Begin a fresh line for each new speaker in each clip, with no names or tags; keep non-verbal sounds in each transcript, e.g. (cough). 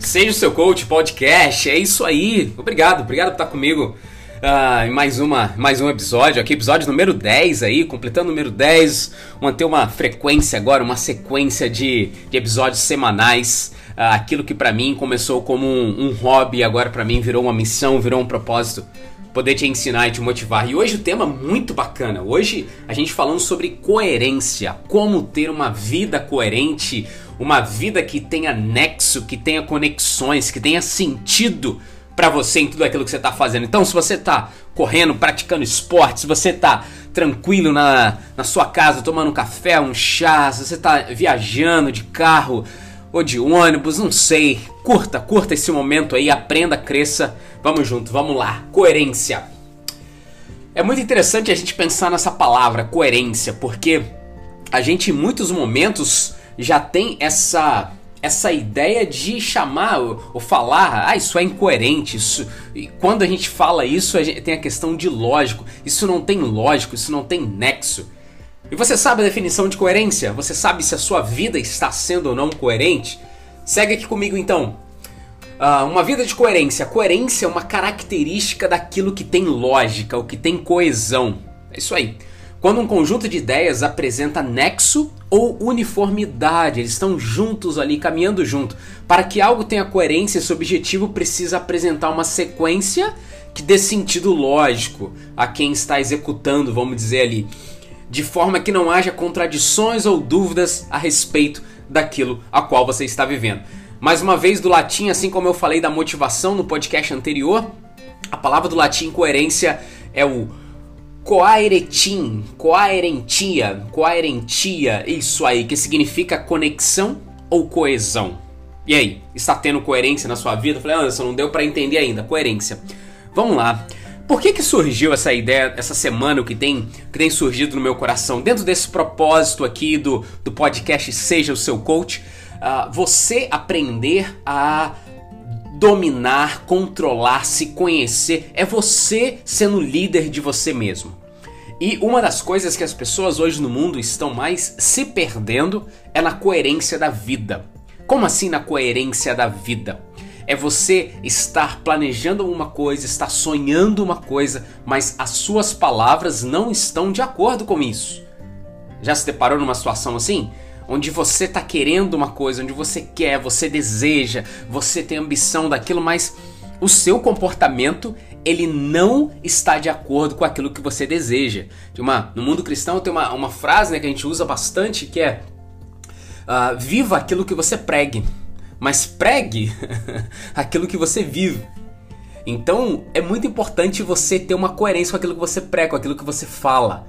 Seja o seu coach podcast, é isso aí. Obrigado, obrigado por estar comigo uh, em mais, uma, mais um episódio aqui, episódio número 10 aí, completando o número 10. Manter uma frequência agora, uma sequência de, de episódios semanais. Uh, aquilo que para mim começou como um, um hobby, agora para mim virou uma missão, virou um propósito poder te ensinar e te motivar. E hoje o tema é muito bacana. Hoje a gente falando sobre coerência, como ter uma vida coerente, uma vida que tenha nexo, que tenha conexões, que tenha sentido para você em tudo aquilo que você está fazendo. Então, se você está correndo, praticando esporte, se você está tranquilo na, na sua casa, tomando um café, um chá, se você está viajando de carro ou de ônibus, não sei, curta, curta esse momento aí, aprenda, cresça. Vamos junto, vamos lá. Coerência. É muito interessante a gente pensar nessa palavra, coerência, porque a gente em muitos momentos já tem essa essa ideia de chamar ou, falar, ah, isso é incoerente, isso. E quando a gente fala isso, a gente tem a questão de lógico. Isso não tem lógico, isso não tem nexo. E você sabe a definição de coerência? Você sabe se a sua vida está sendo ou não coerente? Segue aqui comigo então. Uh, uma vida de coerência. Coerência é uma característica daquilo que tem lógica, o que tem coesão. É isso aí. Quando um conjunto de ideias apresenta nexo ou uniformidade, eles estão juntos ali, caminhando junto. Para que algo tenha coerência, esse objetivo precisa apresentar uma sequência que dê sentido lógico a quem está executando, vamos dizer ali, de forma que não haja contradições ou dúvidas a respeito daquilo a qual você está vivendo. Mais uma vez do latim, assim como eu falei da motivação no podcast anterior, a palavra do latim coerência é o coaeretim, coaerentia, coaerentia, isso aí, que significa conexão ou coesão. E aí, está tendo coerência na sua vida? Eu falei, Anderson, não deu para entender ainda, coerência. Vamos lá. Por que, que surgiu essa ideia essa semana, o que tem, que tem surgido no meu coração? Dentro desse propósito aqui do, do podcast Seja o Seu Coach, uh, você aprender a dominar, controlar, se conhecer, é você sendo líder de você mesmo. E uma das coisas que as pessoas hoje no mundo estão mais se perdendo é na coerência da vida. Como assim na coerência da vida? É você estar planejando uma coisa, estar sonhando uma coisa, mas as suas palavras não estão de acordo com isso. Já se deparou numa situação assim? Onde você está querendo uma coisa, onde você quer, você deseja, você tem ambição daquilo, mas o seu comportamento ele não está de acordo com aquilo que você deseja. De uma, no mundo cristão tem uma, uma frase né, que a gente usa bastante que é uh, viva aquilo que você pregue, mas pregue (laughs) aquilo que você vive. Então é muito importante você ter uma coerência com aquilo que você prega, com aquilo que você fala.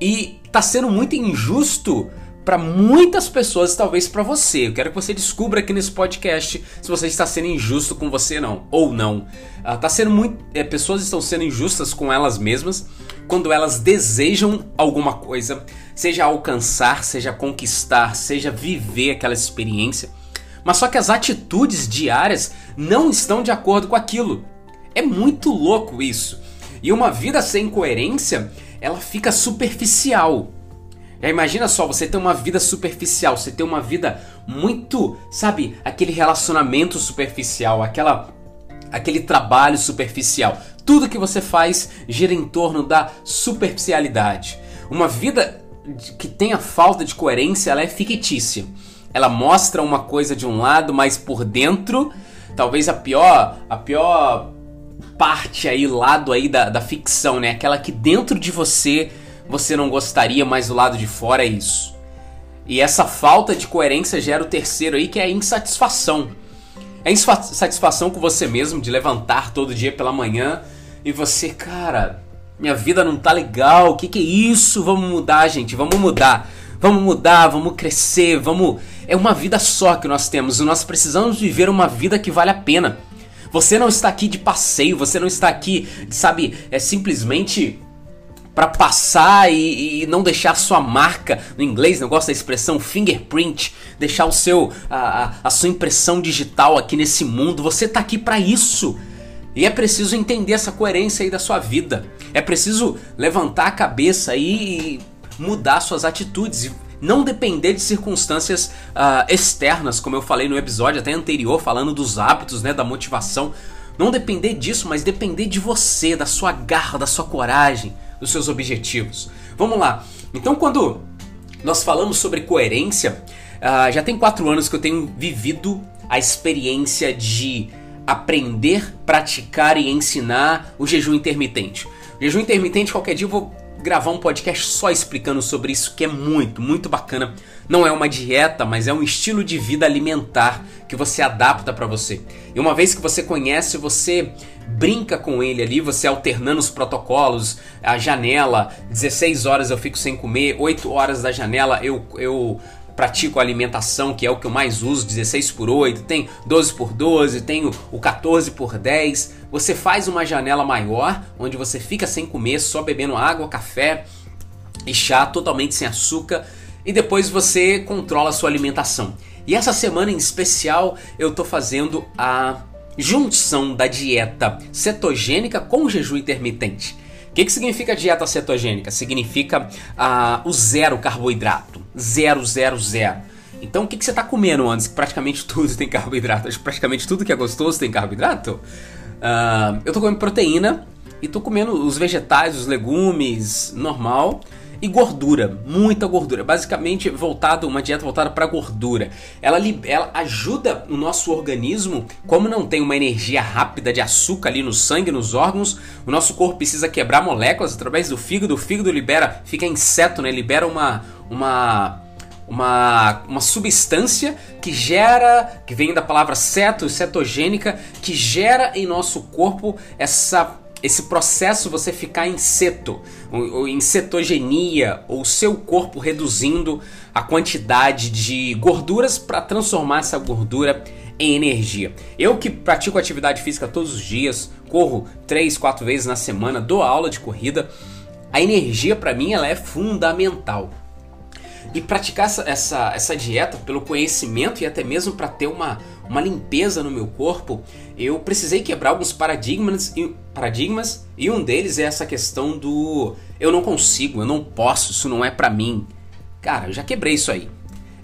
E tá sendo muito injusto para muitas pessoas, talvez para você. Eu quero que você descubra aqui nesse podcast se você está sendo injusto com você não ou não. Uh, tá sendo muito, é, pessoas estão sendo injustas com elas mesmas quando elas desejam alguma coisa, seja alcançar, seja conquistar, seja viver aquela experiência. Mas só que as atitudes diárias não estão de acordo com aquilo. É muito louco isso. E uma vida sem coerência, ela fica superficial. Imagina só, você tem uma vida superficial, você tem uma vida muito, sabe, aquele relacionamento superficial, aquela aquele trabalho superficial. Tudo que você faz gira em torno da superficialidade. Uma vida que tenha falta de coerência, ela é fictícia. Ela mostra uma coisa de um lado, mas por dentro, talvez a pior, a pior parte aí, lado aí da, da ficção, né? Aquela que dentro de você você não gostaria, mas do lado de fora é isso. E essa falta de coerência gera o terceiro aí, que é a insatisfação. É insatisfação com você mesmo de levantar todo dia pela manhã e você, cara, minha vida não tá legal, o que, que é isso? Vamos mudar, gente, vamos mudar. Vamos mudar, vamos crescer, vamos. É uma vida só que nós temos e nós precisamos viver uma vida que vale a pena. Você não está aqui de passeio, você não está aqui, sabe, é simplesmente para passar e, e, não deixar sua marca no inglês, não gosto da expressão fingerprint, deixar o seu a, a sua impressão digital aqui nesse mundo. Você tá aqui para isso. E é preciso entender essa coerência aí da sua vida. É preciso levantar a cabeça e mudar suas atitudes. não depender de circunstâncias uh, externas, como eu falei no episódio até anterior, falando dos hábitos, né, da motivação. Não depender disso, mas depender de você, da sua garra, da sua coragem, dos seus objetivos. Vamos lá. Então, quando nós falamos sobre coerência, uh, já tem quatro anos que eu tenho vivido a experiência de aprender, praticar e ensinar o jejum intermitente. O jejum intermitente, qualquer dia eu vou gravar um podcast só explicando sobre isso, que é muito, muito bacana. Não é uma dieta, mas é um estilo de vida alimentar que você adapta para você. E uma vez que você conhece, você brinca com ele ali, você alternando os protocolos, a janela, 16 horas eu fico sem comer, 8 horas da janela eu, eu pratico alimentação, que é o que eu mais uso, 16 por 8, tem 12 por 12, tem o 14 por 10. Você faz uma janela maior, onde você fica sem comer, só bebendo água, café e chá, totalmente sem açúcar, e depois você controla a sua alimentação. E essa semana em especial eu tô fazendo a junção da dieta cetogênica com jejum intermitente. O que, que significa dieta cetogênica? Significa ah, o zero carboidrato. Zero, zero, zero. Então o que, que você está comendo antes? Praticamente tudo tem carboidrato. Praticamente tudo que é gostoso tem carboidrato. Uh, eu estou comendo proteína e estou comendo os vegetais, os legumes, normal e gordura, muita gordura. Basicamente, voltado uma dieta voltada para gordura. Ela, ela ajuda o nosso organismo, como não tem uma energia rápida de açúcar ali no sangue, nos órgãos, o nosso corpo precisa quebrar moléculas através do fígado. O fígado libera, fica inseto, né? Libera uma uma uma, uma substância que gera, que vem da palavra ceto, cetogênica, que gera em nosso corpo essa esse processo você ficar em ceto, ou, em cetogenia, ou seu corpo reduzindo a quantidade de gorduras para transformar essa gordura em energia. Eu que pratico atividade física todos os dias, corro 3, 4 vezes na semana, dou aula de corrida, a energia para mim ela é fundamental. E praticar essa, essa, essa dieta pelo conhecimento e até mesmo para ter uma, uma limpeza no meu corpo, eu precisei quebrar alguns paradigmas e, paradigmas e um deles é essa questão do eu não consigo, eu não posso, isso não é para mim. Cara, eu já quebrei isso aí.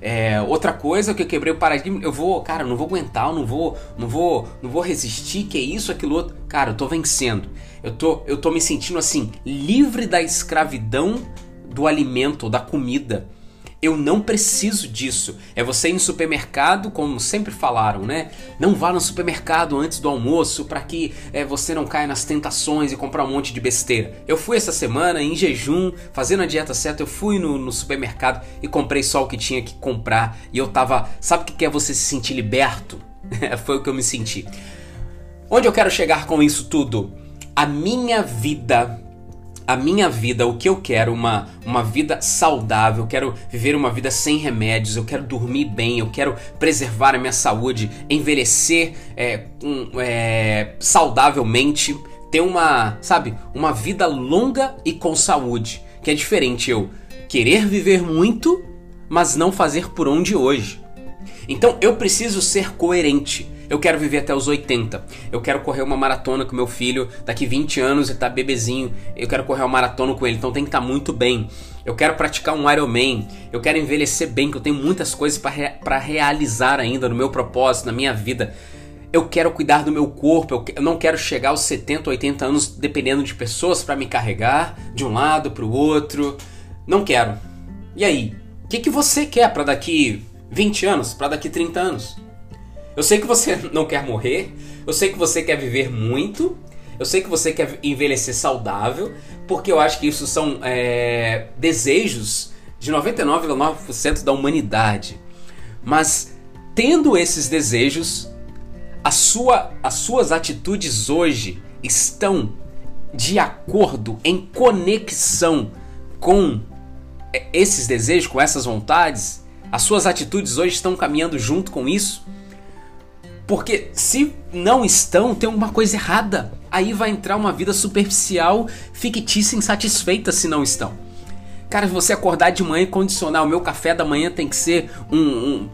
É, outra coisa que eu quebrei o paradigma, eu vou, cara, eu não vou aguentar, eu não vou, não vou, não vou resistir, que é isso, aquilo outro. Cara, eu tô vencendo. Eu tô, eu tô me sentindo assim, livre da escravidão do alimento, da comida. Eu não preciso disso. É você ir no supermercado, como sempre falaram, né? Não vá no supermercado antes do almoço para que é, você não caia nas tentações e comprar um monte de besteira. Eu fui essa semana em jejum, fazendo a dieta certa, eu fui no, no supermercado e comprei só o que tinha que comprar. E eu tava. Sabe o que é você se sentir liberto? (laughs) Foi o que eu me senti. Onde eu quero chegar com isso tudo? A minha vida a minha vida, o que eu quero, uma, uma vida saudável, eu quero viver uma vida sem remédios, eu quero dormir bem, eu quero preservar a minha saúde, envelhecer é, um, é, saudavelmente, ter uma, sabe, uma vida longa e com saúde, que é diferente eu querer viver muito, mas não fazer por onde hoje. Então eu preciso ser coerente. Eu quero viver até os 80. Eu quero correr uma maratona com meu filho daqui 20 anos e tá bebezinho. Eu quero correr uma maratona com ele, então tem que estar tá muito bem. Eu quero praticar um Ironman. Eu quero envelhecer bem, que eu tenho muitas coisas para realizar ainda no meu propósito, na minha vida. Eu quero cuidar do meu corpo, eu não quero chegar aos 70, 80 anos dependendo de pessoas para me carregar de um lado para o outro. Não quero. E aí? O que, que você quer para daqui 20 anos? Para daqui 30 anos? Eu sei que você (laughs) não quer morrer, eu sei que você quer viver muito, eu sei que você quer envelhecer saudável, porque eu acho que isso são é, desejos de 99,9% da humanidade. Mas tendo esses desejos, a sua, as suas atitudes hoje estão de acordo, em conexão com esses desejos, com essas vontades? As suas atitudes hoje estão caminhando junto com isso? Porque se não estão, tem alguma coisa errada. Aí vai entrar uma vida superficial, fictícia, insatisfeita se não estão. Cara, você acordar de manhã e condicionar o meu café da manhã tem que ser um, um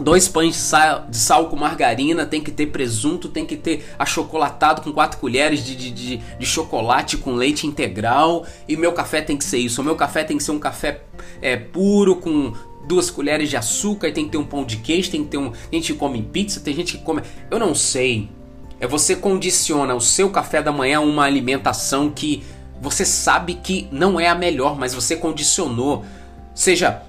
dois pães de sal, de sal, com margarina, tem que ter presunto, tem que ter achocolatado com quatro colheres de, de, de, de, chocolate com leite integral. E meu café tem que ser isso. O meu café tem que ser um café é, puro com duas colheres de açúcar, tem que ter um pão de queijo, tem que ter um. Tem gente que come pizza, tem gente que come. Eu não sei. É você condiciona o seu café da manhã a uma alimentação que você sabe que não é a melhor, mas você condicionou. Seja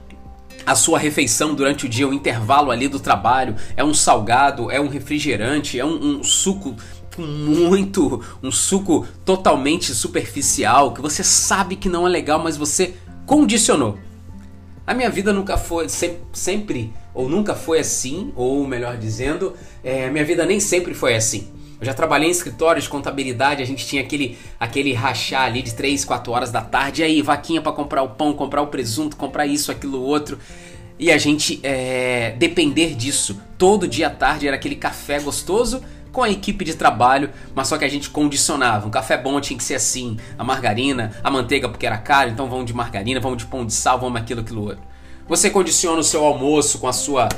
a sua refeição durante o dia, o intervalo ali do trabalho, é um salgado, é um refrigerante, é um, um suco muito, um suco totalmente superficial, que você sabe que não é legal, mas você condicionou. A minha vida nunca foi, sempre, sempre ou nunca foi assim, ou melhor dizendo, é, minha vida nem sempre foi assim. Eu já trabalhei em escritório de contabilidade, a gente tinha aquele, aquele rachar ali de 3, 4 horas da tarde, e aí, vaquinha para comprar o pão, comprar o presunto, comprar isso, aquilo, outro. E a gente é, depender disso. Todo dia à tarde era aquele café gostoso com a equipe de trabalho, mas só que a gente condicionava. Um café bom tinha que ser assim, a margarina, a manteiga porque era caro, então vamos de margarina, vamos de pão de sal, vamos aquilo, aquilo outro. Você condiciona o seu almoço com a sua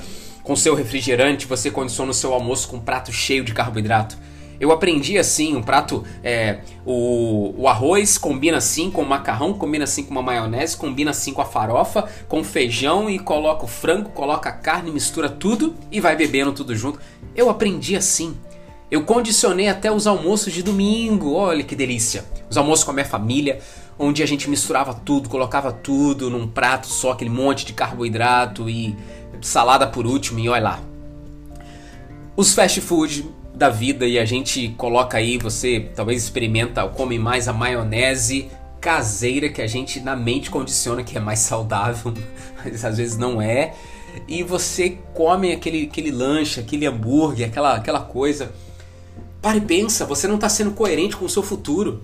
com seu refrigerante, você condiciona o seu almoço com um prato cheio de carboidrato. Eu aprendi assim, um prato, é, o, o arroz combina assim com o macarrão, combina assim com uma maionese, combina assim com a farofa, com feijão e coloca o frango, coloca a carne, mistura tudo e vai bebendo tudo junto. Eu aprendi assim. Eu condicionei até os almoços de domingo, olha que delícia. Os almoços com a minha família, onde a gente misturava tudo, colocava tudo num prato só, aquele monte de carboidrato e salada por último e olha lá. Os fast food da vida e a gente coloca aí, você talvez experimenta, come mais a maionese caseira que a gente na mente condiciona que é mais saudável, (laughs) mas às vezes não é. E você come aquele, aquele lanche, aquele hambúrguer, aquela, aquela coisa. Para e pensa, você não está sendo coerente com o seu futuro.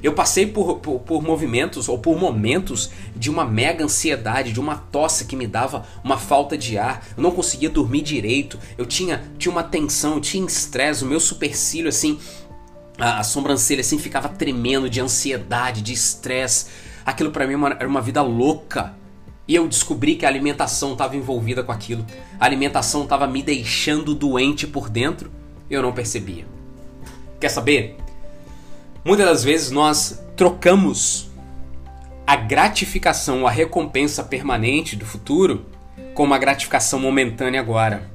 Eu passei por, por, por, movimentos ou por momentos de uma mega ansiedade, de uma tosse que me dava uma falta de ar. Eu não conseguia dormir direito. Eu tinha, tinha uma tensão, eu tinha estresse. O meu supercílio, assim, a, a sobrancelha, assim, ficava tremendo de ansiedade, de estresse. Aquilo para mim era uma vida louca. E eu descobri que a alimentação estava envolvida com aquilo. A alimentação estava me deixando doente por dentro. Eu não percebia. Quer saber? Muitas das vezes nós trocamos a gratificação, a recompensa permanente do futuro com uma gratificação momentânea agora.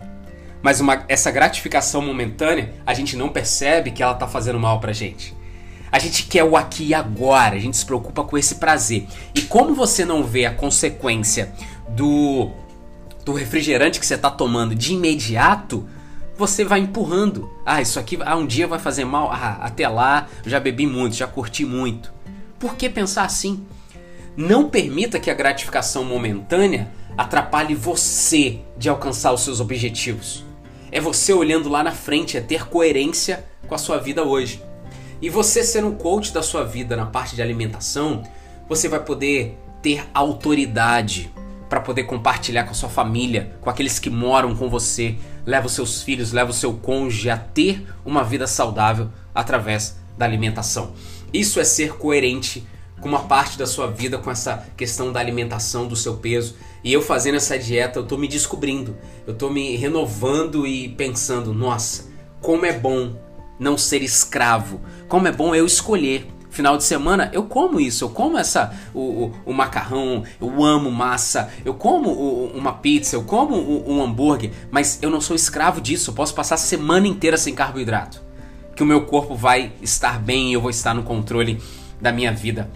Mas uma, essa gratificação momentânea, a gente não percebe que ela está fazendo mal pra gente. A gente quer o aqui e agora, a gente se preocupa com esse prazer. E como você não vê a consequência do, do refrigerante que você está tomando de imediato, você vai empurrando. Ah, isso aqui ah, um dia vai fazer mal. Ah, até lá já bebi muito, já curti muito. Por que pensar assim? Não permita que a gratificação momentânea atrapalhe você de alcançar os seus objetivos. É você olhando lá na frente, é ter coerência com a sua vida hoje. E você sendo um coach da sua vida na parte de alimentação, você vai poder ter autoridade para poder compartilhar com a sua família, com aqueles que moram com você, leva os seus filhos, leva o seu cônjuge a ter uma vida saudável através da alimentação. Isso é ser coerente com uma parte da sua vida com essa questão da alimentação, do seu peso. E eu fazendo essa dieta, eu tô me descobrindo, eu tô me renovando e pensando, nossa, como é bom não ser escravo, como é bom eu escolher final de semana, eu como isso, eu como essa o, o, o macarrão, eu amo massa, eu como o, uma pizza, eu como um hambúrguer, mas eu não sou escravo disso, eu posso passar a semana inteira sem carboidrato. Que o meu corpo vai estar bem e eu vou estar no controle da minha vida.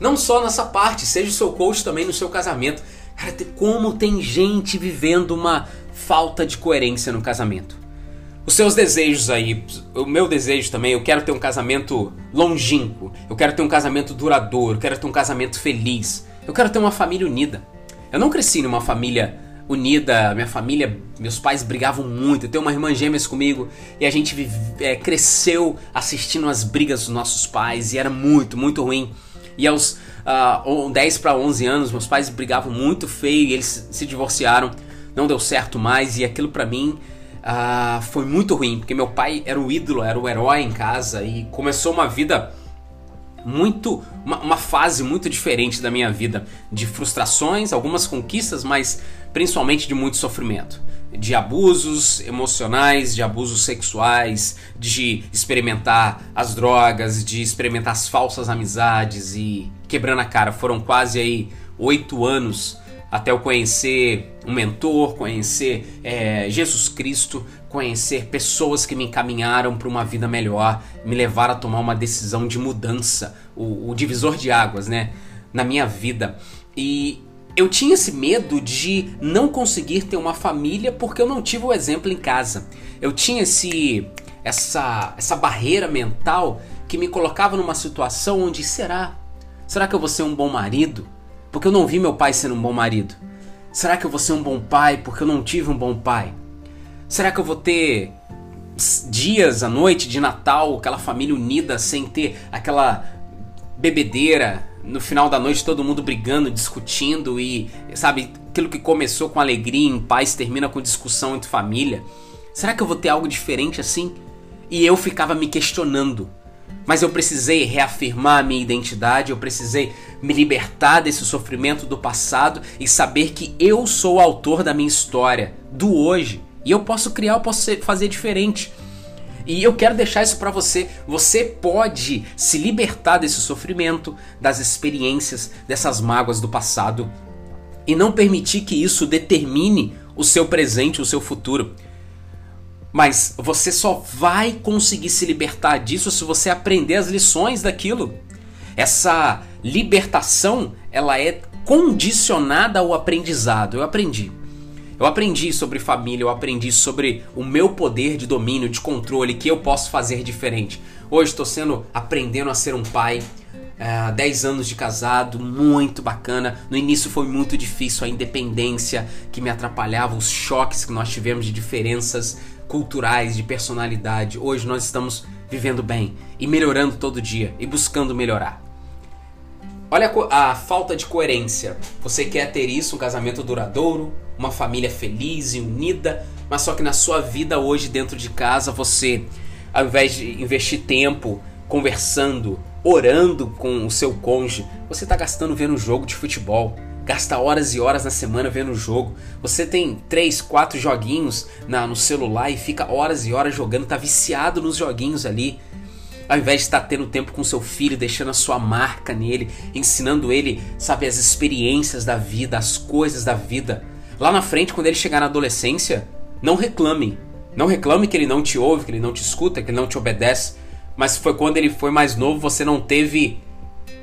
Não só nessa parte, seja o seu coach também no seu casamento. Cara, como tem gente vivendo uma falta de coerência no casamento os seus desejos aí, o meu desejo também, eu quero ter um casamento longínquo, eu quero ter um casamento duradouro, eu quero ter um casamento feliz, eu quero ter uma família unida. Eu não cresci numa família unida, minha família, meus pais brigavam muito, eu tenho uma irmã gêmeas comigo e a gente vive, é, cresceu assistindo as brigas dos nossos pais e era muito, muito ruim. E aos uh, 10 para 11 anos, meus pais brigavam muito feio e eles se divorciaram, não deu certo mais e aquilo para mim ah, foi muito ruim, porque meu pai era o ídolo, era o herói em casa e começou uma vida muito uma, uma, fase muito diferente da minha vida de frustrações, algumas conquistas, mas principalmente de muito sofrimento. de abusos emocionais, de abusos sexuais, de experimentar as drogas, de experimentar as falsas amizades e quebrando a cara. Foram quase aí oito anos até eu conhecer um mentor, conhecer é, Jesus Cristo, conhecer pessoas que me encaminharam para uma vida melhor, me levaram a tomar uma decisão de mudança, o, o divisor de águas, né, na minha vida. E eu tinha esse medo de não conseguir ter uma família porque eu não tive o exemplo em casa. Eu tinha esse essa essa barreira mental que me colocava numa situação onde será? Será que eu vou ser um bom marido? Porque eu não vi meu pai sendo um bom marido. Será que eu vou ser um bom pai porque eu não tive um bom pai? Será que eu vou ter dias à noite de Natal, aquela família unida sem ter aquela bebedeira, no final da noite todo mundo brigando, discutindo e, sabe, aquilo que começou com alegria, em paz, termina com discussão entre família. Será que eu vou ter algo diferente assim? E eu ficava me questionando. Mas eu precisei reafirmar a minha identidade, eu precisei me libertar desse sofrimento do passado e saber que eu sou o autor da minha história, do hoje. E eu posso criar, eu posso fazer diferente. E eu quero deixar isso para você. Você pode se libertar desse sofrimento, das experiências, dessas mágoas do passado e não permitir que isso determine o seu presente, o seu futuro. Mas você só vai conseguir se libertar disso se você aprender as lições daquilo. Essa libertação, ela é condicionada ao aprendizado. Eu aprendi. Eu aprendi sobre família, eu aprendi sobre o meu poder de domínio, de controle, que eu posso fazer diferente. Hoje estou sendo aprendendo a ser um pai. É, 10 anos de casado, muito bacana. No início foi muito difícil a independência que me atrapalhava, os choques que nós tivemos de diferenças culturais, de personalidade. Hoje nós estamos vivendo bem e melhorando todo dia e buscando melhorar. Olha a, a falta de coerência. Você quer ter isso, um casamento duradouro, uma família feliz e unida, mas só que na sua vida hoje dentro de casa você, ao invés de investir tempo conversando, orando com o seu cônjuge, você está gastando vendo jogo de futebol. Gasta horas e horas na semana vendo o jogo. Você tem três, quatro joguinhos na, no celular e fica horas e horas jogando, tá viciado nos joguinhos ali ao invés de estar tendo tempo com seu filho, deixando a sua marca nele, ensinando ele, sabe, as experiências da vida, as coisas da vida. Lá na frente, quando ele chegar na adolescência, não reclame. Não reclame que ele não te ouve, que ele não te escuta, que ele não te obedece. Mas foi quando ele foi mais novo, você não teve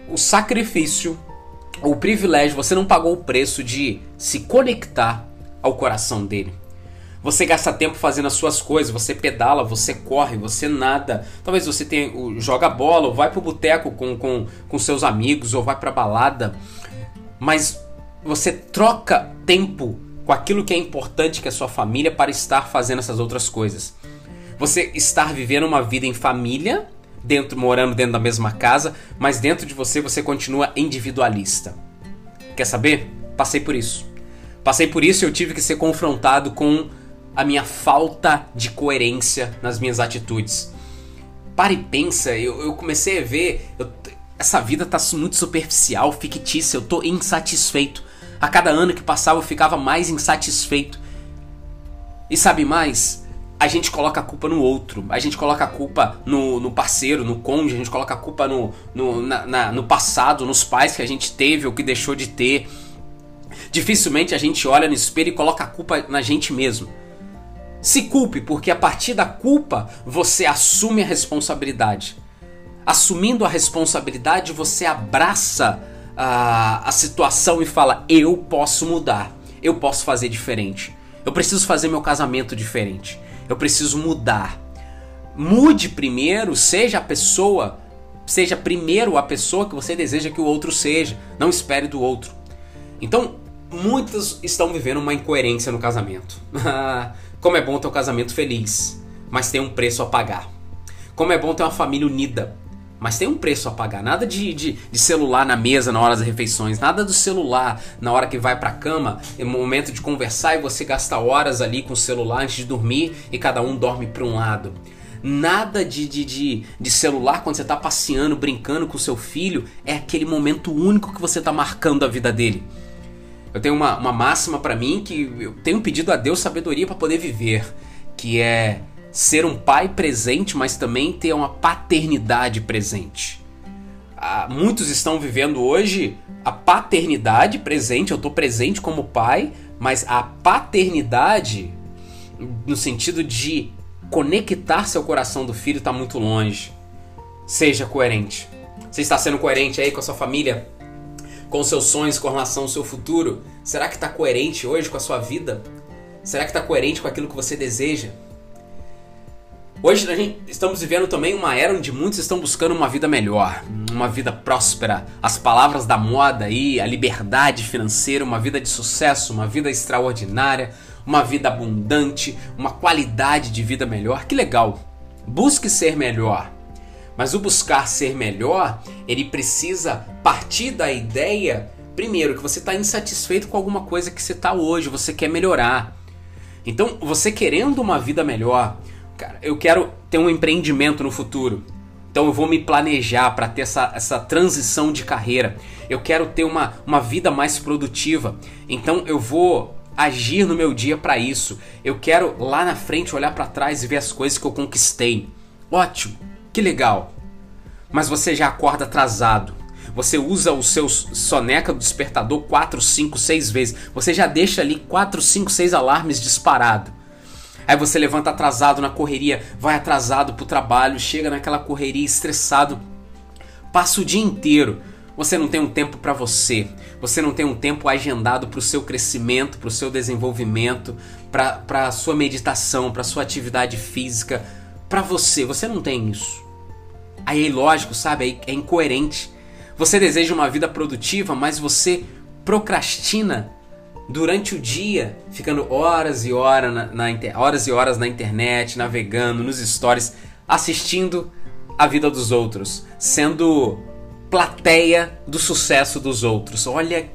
o sacrifício, o privilégio, você não pagou o preço de se conectar ao coração dele. Você gasta tempo fazendo as suas coisas, você pedala, você corre, você nada. Talvez você tenha, joga bola, ou vai pro boteco com, com, com seus amigos, ou vai pra balada. Mas você troca tempo com aquilo que é importante que é a sua família para estar fazendo essas outras coisas. Você estar vivendo uma vida em família, dentro morando dentro da mesma casa, mas dentro de você você continua individualista. Quer saber? Passei por isso. Passei por isso e eu tive que ser confrontado com a minha falta de coerência nas minhas atitudes. Para e pensa, eu, eu comecei a ver, eu, essa vida tá muito superficial, fictícia, eu tô insatisfeito. A cada ano que passava eu ficava mais insatisfeito. E sabe mais? A gente coloca a culpa no outro, a gente coloca a culpa no, no parceiro, no cônjuge, a gente coloca a culpa no, no, na, na, no passado, nos pais que a gente teve ou que deixou de ter. Dificilmente a gente olha no espelho e coloca a culpa na gente mesmo. Se culpe, porque a partir da culpa você assume a responsabilidade. Assumindo a responsabilidade, você abraça a, a situação e fala: eu posso mudar, eu posso fazer diferente. Eu preciso fazer meu casamento diferente. Eu preciso mudar. Mude primeiro, seja a pessoa, seja primeiro a pessoa que você deseja que o outro seja. Não espere do outro. Então, muitos estão vivendo uma incoerência no casamento. (laughs) Como é bom ter um casamento feliz, mas tem um preço a pagar. Como é bom ter uma família unida, mas tem um preço a pagar. Nada de, de, de, celular na mesa na hora das refeições, nada do celular na hora que vai pra cama, é momento de conversar e você gasta horas ali com o celular antes de dormir e cada um dorme para um lado. Nada de, de, de, de celular quando você está passeando, brincando com seu filho, é aquele momento único que você está marcando a vida dele. Eu tenho uma, uma máxima para mim que eu tenho pedido a Deus sabedoria para poder viver, que é ser um pai presente, mas também ter uma paternidade presente. Ah, muitos estão vivendo hoje a paternidade presente, eu estou presente como pai, mas a paternidade, no sentido de conectar-se ao coração do filho, está muito longe. Seja coerente. Você está sendo coerente aí com a sua família, com seus sonhos, com relação ao seu futuro? Será que está coerente hoje com a sua vida? Será que está coerente com aquilo que você deseja? Hoje gente, estamos vivendo também uma era onde muitos estão buscando uma vida melhor, uma vida próspera, as palavras da moda aí, a liberdade financeira, uma vida de sucesso, uma vida extraordinária, uma vida abundante, uma qualidade de vida melhor. Que legal! Busque ser melhor. Mas o buscar ser melhor, ele precisa partir da ideia, primeiro, que você está insatisfeito com alguma coisa que você está hoje, você quer melhorar. Então, você querendo uma vida melhor, cara, eu quero ter um empreendimento no futuro. Então eu vou me planejar para ter essa, essa transição de carreira. Eu quero ter uma, uma vida mais produtiva. Então eu vou agir no meu dia para isso. Eu quero lá na frente olhar para trás e ver as coisas que eu conquistei. Ótimo, que legal. Mas você já acorda atrasado. Você usa o seu soneca do despertador 4, 5, 6 vezes. Você já deixa ali 4, 5, 6 alarmes disparado. Aí você levanta atrasado na correria, vai atrasado pro trabalho, chega naquela correria estressado, passa o dia inteiro. Você não tem um tempo para você. Você não tem um tempo agendado para o seu crescimento, para o seu desenvolvimento, para a sua meditação, para sua atividade física, para você. Você não tem isso. Aí é ilógico, sabe? É incoerente. Você deseja uma vida produtiva, mas você procrastina durante o dia, ficando horas e horas na, na horas e horas na internet, navegando nos stories, assistindo a vida dos outros, sendo plateia do sucesso dos outros. Olha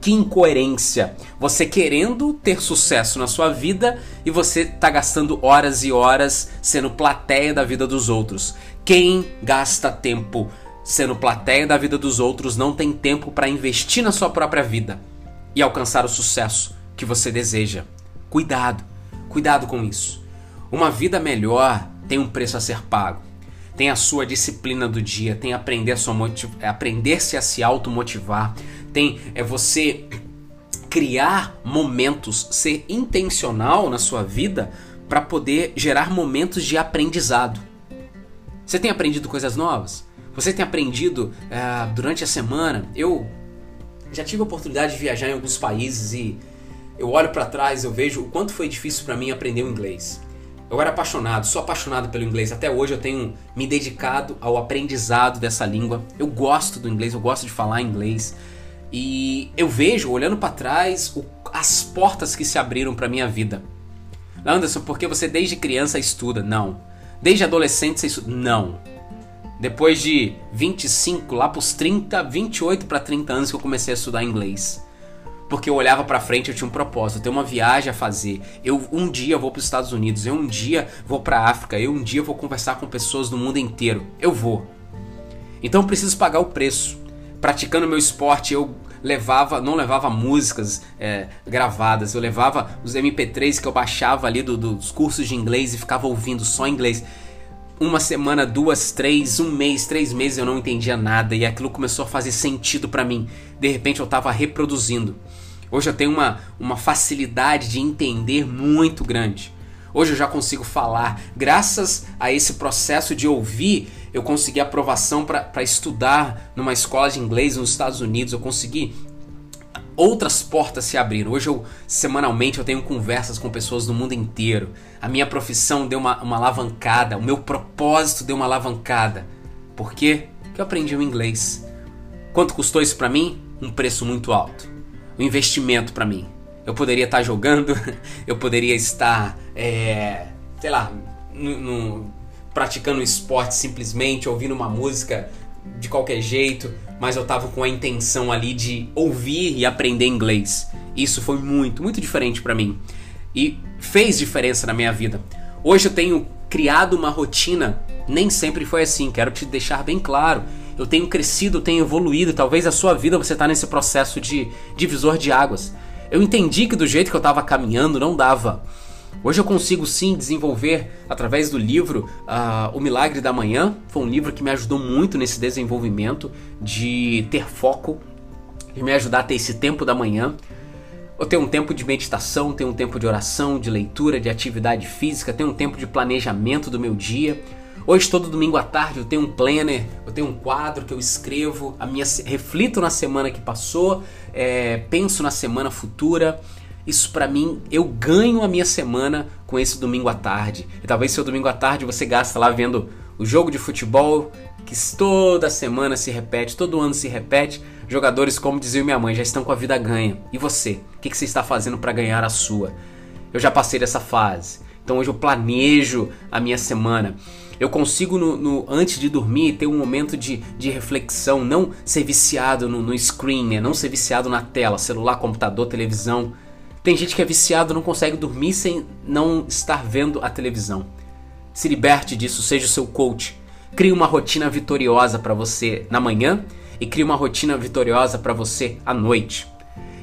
que incoerência. Você querendo ter sucesso na sua vida e você tá gastando horas e horas sendo plateia da vida dos outros. Quem gasta tempo sendo plateia da vida dos outros não tem tempo para investir na sua própria vida e alcançar o sucesso que você deseja. Cuidado, cuidado com isso. Uma vida melhor tem um preço a ser pago. Tem a sua disciplina do dia, tem aprender aprender-se a se automotivar, tem é você criar momentos, ser intencional na sua vida para poder gerar momentos de aprendizado. Você tem aprendido coisas novas? Você tem aprendido uh, durante a semana? Eu já tive a oportunidade de viajar em alguns países e eu olho para trás, eu vejo o quanto foi difícil para mim aprender o inglês. Eu era apaixonado, sou apaixonado pelo inglês. Até hoje eu tenho me dedicado ao aprendizado dessa língua. Eu gosto do inglês, eu gosto de falar inglês. E eu vejo, olhando para trás, o, as portas que se abriram para minha vida. Anderson, porque você desde criança estuda? Não. Desde adolescente você estuda? Não. Depois de 25, lá pros 30, 28 para 30 anos que eu comecei a estudar inglês. Porque eu olhava para frente, eu tinha um propósito, eu tenho uma viagem a fazer. Eu um dia vou para os Estados Unidos, eu um dia vou para África, eu um dia vou conversar com pessoas do mundo inteiro. Eu vou. Então eu preciso pagar o preço. Praticando meu esporte, eu levava, não levava músicas é, gravadas, eu levava os MP3 que eu baixava ali do, dos cursos de inglês e ficava ouvindo só inglês uma semana, duas, três, um mês, três meses eu não entendia nada e aquilo começou a fazer sentido para mim. De repente eu estava reproduzindo. Hoje eu tenho uma, uma facilidade de entender muito grande. Hoje eu já consigo falar. Graças a esse processo de ouvir, eu consegui aprovação para estudar numa escola de inglês nos Estados Unidos. Eu consegui outras portas se abriram. Hoje eu semanalmente eu tenho conversas com pessoas do mundo inteiro. A minha profissão deu uma, uma alavancada, o meu propósito deu uma alavancada. Por quê? Porque eu aprendi o inglês. Quanto custou isso para mim? Um preço muito alto. Um investimento para mim. Eu poderia estar jogando, (laughs) eu poderia estar, é, sei lá, no, no, praticando esporte simplesmente, ouvindo uma música de qualquer jeito, mas eu tava com a intenção ali de ouvir e aprender inglês. Isso foi muito, muito diferente para mim e fez diferença na minha vida. Hoje eu tenho criado uma rotina, nem sempre foi assim, quero te deixar bem claro. eu tenho crescido, eu tenho evoluído. Talvez a sua vida você está nesse processo de divisor de águas. Eu entendi que do jeito que eu estava caminhando não dava. Hoje eu consigo sim desenvolver através do livro uh, O Milagre da Manhã. Foi um livro que me ajudou muito nesse desenvolvimento de ter foco, de me ajudar a ter esse tempo da manhã. Eu tenho um tempo de meditação, tenho um tempo de oração, de leitura, de atividade física, tenho um tempo de planejamento do meu dia. Hoje, todo domingo à tarde, eu tenho um planner, eu tenho um quadro que eu escrevo, a minha, reflito na semana que passou, é, penso na semana futura. Isso para mim, eu ganho a minha semana com esse domingo à tarde. E talvez seu domingo à tarde você gasta lá vendo o jogo de futebol que toda semana se repete, todo ano se repete. Jogadores, como dizia minha mãe, já estão com a vida ganha. E você? O que você está fazendo para ganhar a sua? Eu já passei dessa fase. Então hoje eu planejo a minha semana. Eu consigo, no, no, antes de dormir, ter um momento de, de reflexão, não ser viciado no, no screen, né? não ser viciado na tela, celular, computador, televisão. Tem gente que é viciado, não consegue dormir sem não estar vendo a televisão. Se liberte disso, seja o seu coach. Crie uma rotina vitoriosa para você na manhã e crie uma rotina vitoriosa para você à noite.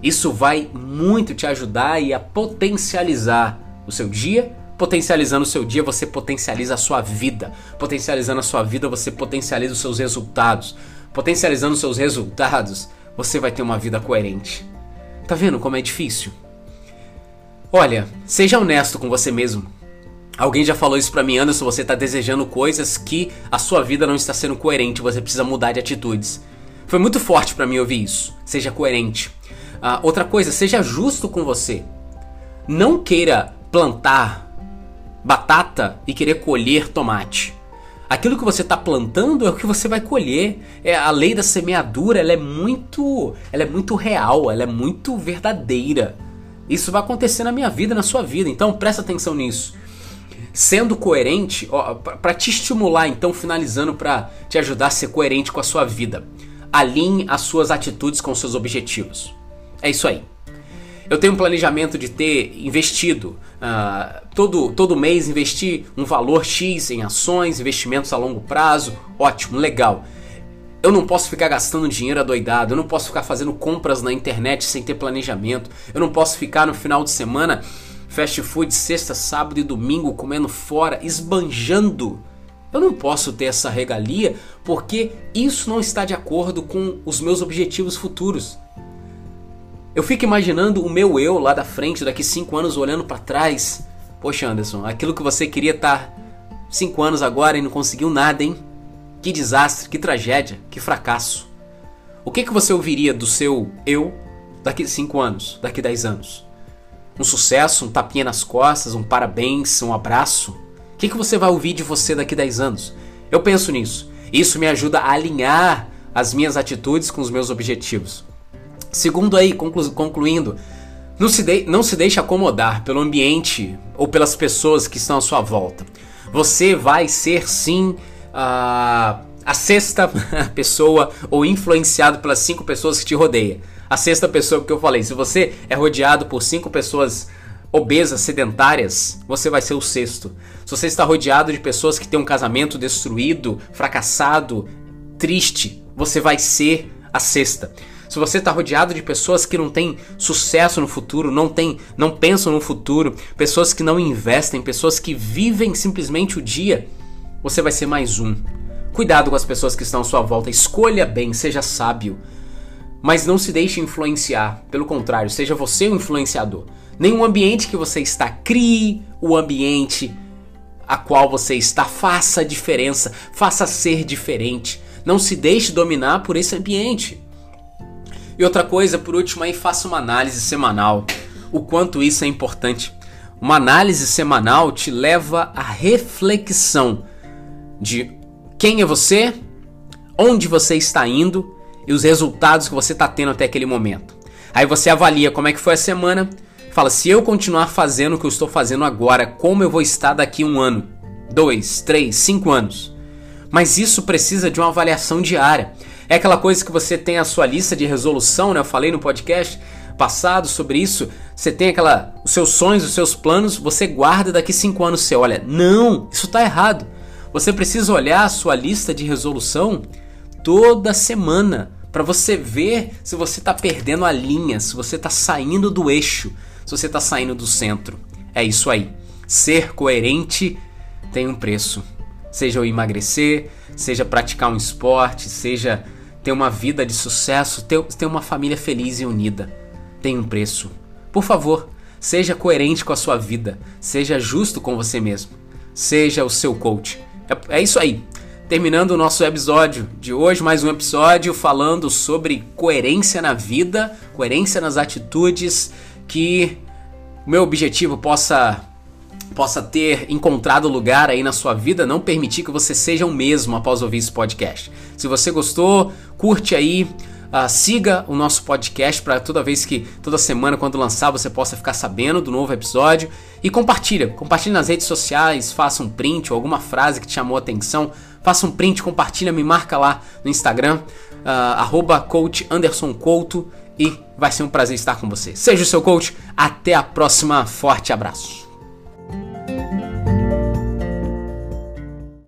Isso vai muito te ajudar e a potencializar o seu dia Potencializando o seu dia, você potencializa a sua vida. Potencializando a sua vida, você potencializa os seus resultados. Potencializando os seus resultados, você vai ter uma vida coerente. Tá vendo como é difícil? Olha, seja honesto com você mesmo. Alguém já falou isso pra mim, Anderson, você tá desejando coisas que a sua vida não está sendo coerente, você precisa mudar de atitudes. Foi muito forte para mim ouvir isso. Seja coerente. Uh, outra coisa, seja justo com você. Não queira plantar batata e querer colher tomate. Aquilo que você está plantando é o que você vai colher. É a lei da semeadura, ela é muito, ela é muito real, ela é muito verdadeira. Isso vai acontecer na minha vida, na sua vida. Então presta atenção nisso. Sendo coerente, para te estimular, então finalizando para te ajudar a ser coerente com a sua vida. Alinhe as suas atitudes com os seus objetivos. É isso aí. Eu tenho um planejamento de ter investido uh, todo, todo mês, investir um valor X em ações, investimentos a longo prazo. Ótimo, legal. Eu não posso ficar gastando dinheiro adoidado, eu não posso ficar fazendo compras na internet sem ter planejamento, eu não posso ficar no final de semana fast food sexta, sábado e domingo comendo fora, esbanjando. Eu não posso ter essa regalia porque isso não está de acordo com os meus objetivos futuros. Eu fico imaginando o meu eu lá da frente, daqui 5 anos, olhando para trás. Poxa, Anderson, aquilo que você queria estar tá 5 anos agora e não conseguiu nada, hein? Que desastre, que tragédia, que fracasso. O que, que você ouviria do seu eu daqui 5 anos, daqui 10 anos? Um sucesso, um tapinha nas costas, um parabéns, um abraço? O que, que você vai ouvir de você daqui 10 anos? Eu penso nisso. Isso me ajuda a alinhar as minhas atitudes com os meus objetivos. Segundo aí, conclu concluindo, não se, de, não se deixe acomodar pelo ambiente ou pelas pessoas que estão à sua volta. Você vai ser sim a, a sexta (laughs) pessoa ou influenciado pelas cinco pessoas que te rodeiam. A sexta pessoa que eu falei, se você é rodeado por cinco pessoas obesas, sedentárias, você vai ser o sexto. Se você está rodeado de pessoas que têm um casamento destruído, fracassado, triste, você vai ser a sexta se você está rodeado de pessoas que não têm sucesso no futuro, não tem, não pensam no futuro, pessoas que não investem, pessoas que vivem simplesmente o dia, você vai ser mais um. Cuidado com as pessoas que estão à sua volta, escolha bem, seja sábio. Mas não se deixe influenciar, pelo contrário, seja você o influenciador. Nenhum ambiente que você está, crie o ambiente a qual você está, faça a diferença, faça ser diferente. Não se deixe dominar por esse ambiente. E outra coisa, por último, aí faça uma análise semanal. O quanto isso é importante. Uma análise semanal te leva à reflexão de quem é você, onde você está indo e os resultados que você está tendo até aquele momento. Aí você avalia como é que foi a semana, fala se eu continuar fazendo o que eu estou fazendo agora, como eu vou estar daqui um ano, dois, três, cinco anos. Mas isso precisa de uma avaliação diária. É aquela coisa que você tem a sua lista de resolução, né? Eu falei no podcast passado sobre isso. Você tem aquela os seus sonhos, os seus planos, você guarda daqui cinco anos você olha, não, isso está errado. Você precisa olhar a sua lista de resolução toda semana para você ver se você está perdendo a linha, se você está saindo do eixo, se você está saindo do centro. É isso aí. Ser coerente tem um preço. Seja o emagrecer, seja praticar um esporte, seja ter uma vida de sucesso, ter, ter uma família feliz e unida. Tem um preço. Por favor, seja coerente com a sua vida, seja justo com você mesmo, seja o seu coach. É, é isso aí. Terminando o nosso episódio de hoje, mais um episódio falando sobre coerência na vida, coerência nas atitudes, que o meu objetivo possa possa ter encontrado lugar aí na sua vida, não permitir que você seja o mesmo após ouvir esse podcast. Se você gostou, curte aí, uh, siga o nosso podcast para toda vez que, toda semana, quando lançar, você possa ficar sabendo do novo episódio e compartilha. Compartilhe nas redes sociais, faça um print ou alguma frase que te chamou a atenção faça um print, compartilha, me marca lá no Instagram, uh, coach Anderson Couto e vai ser um prazer estar com você. Seja o seu coach, até a próxima, forte abraço.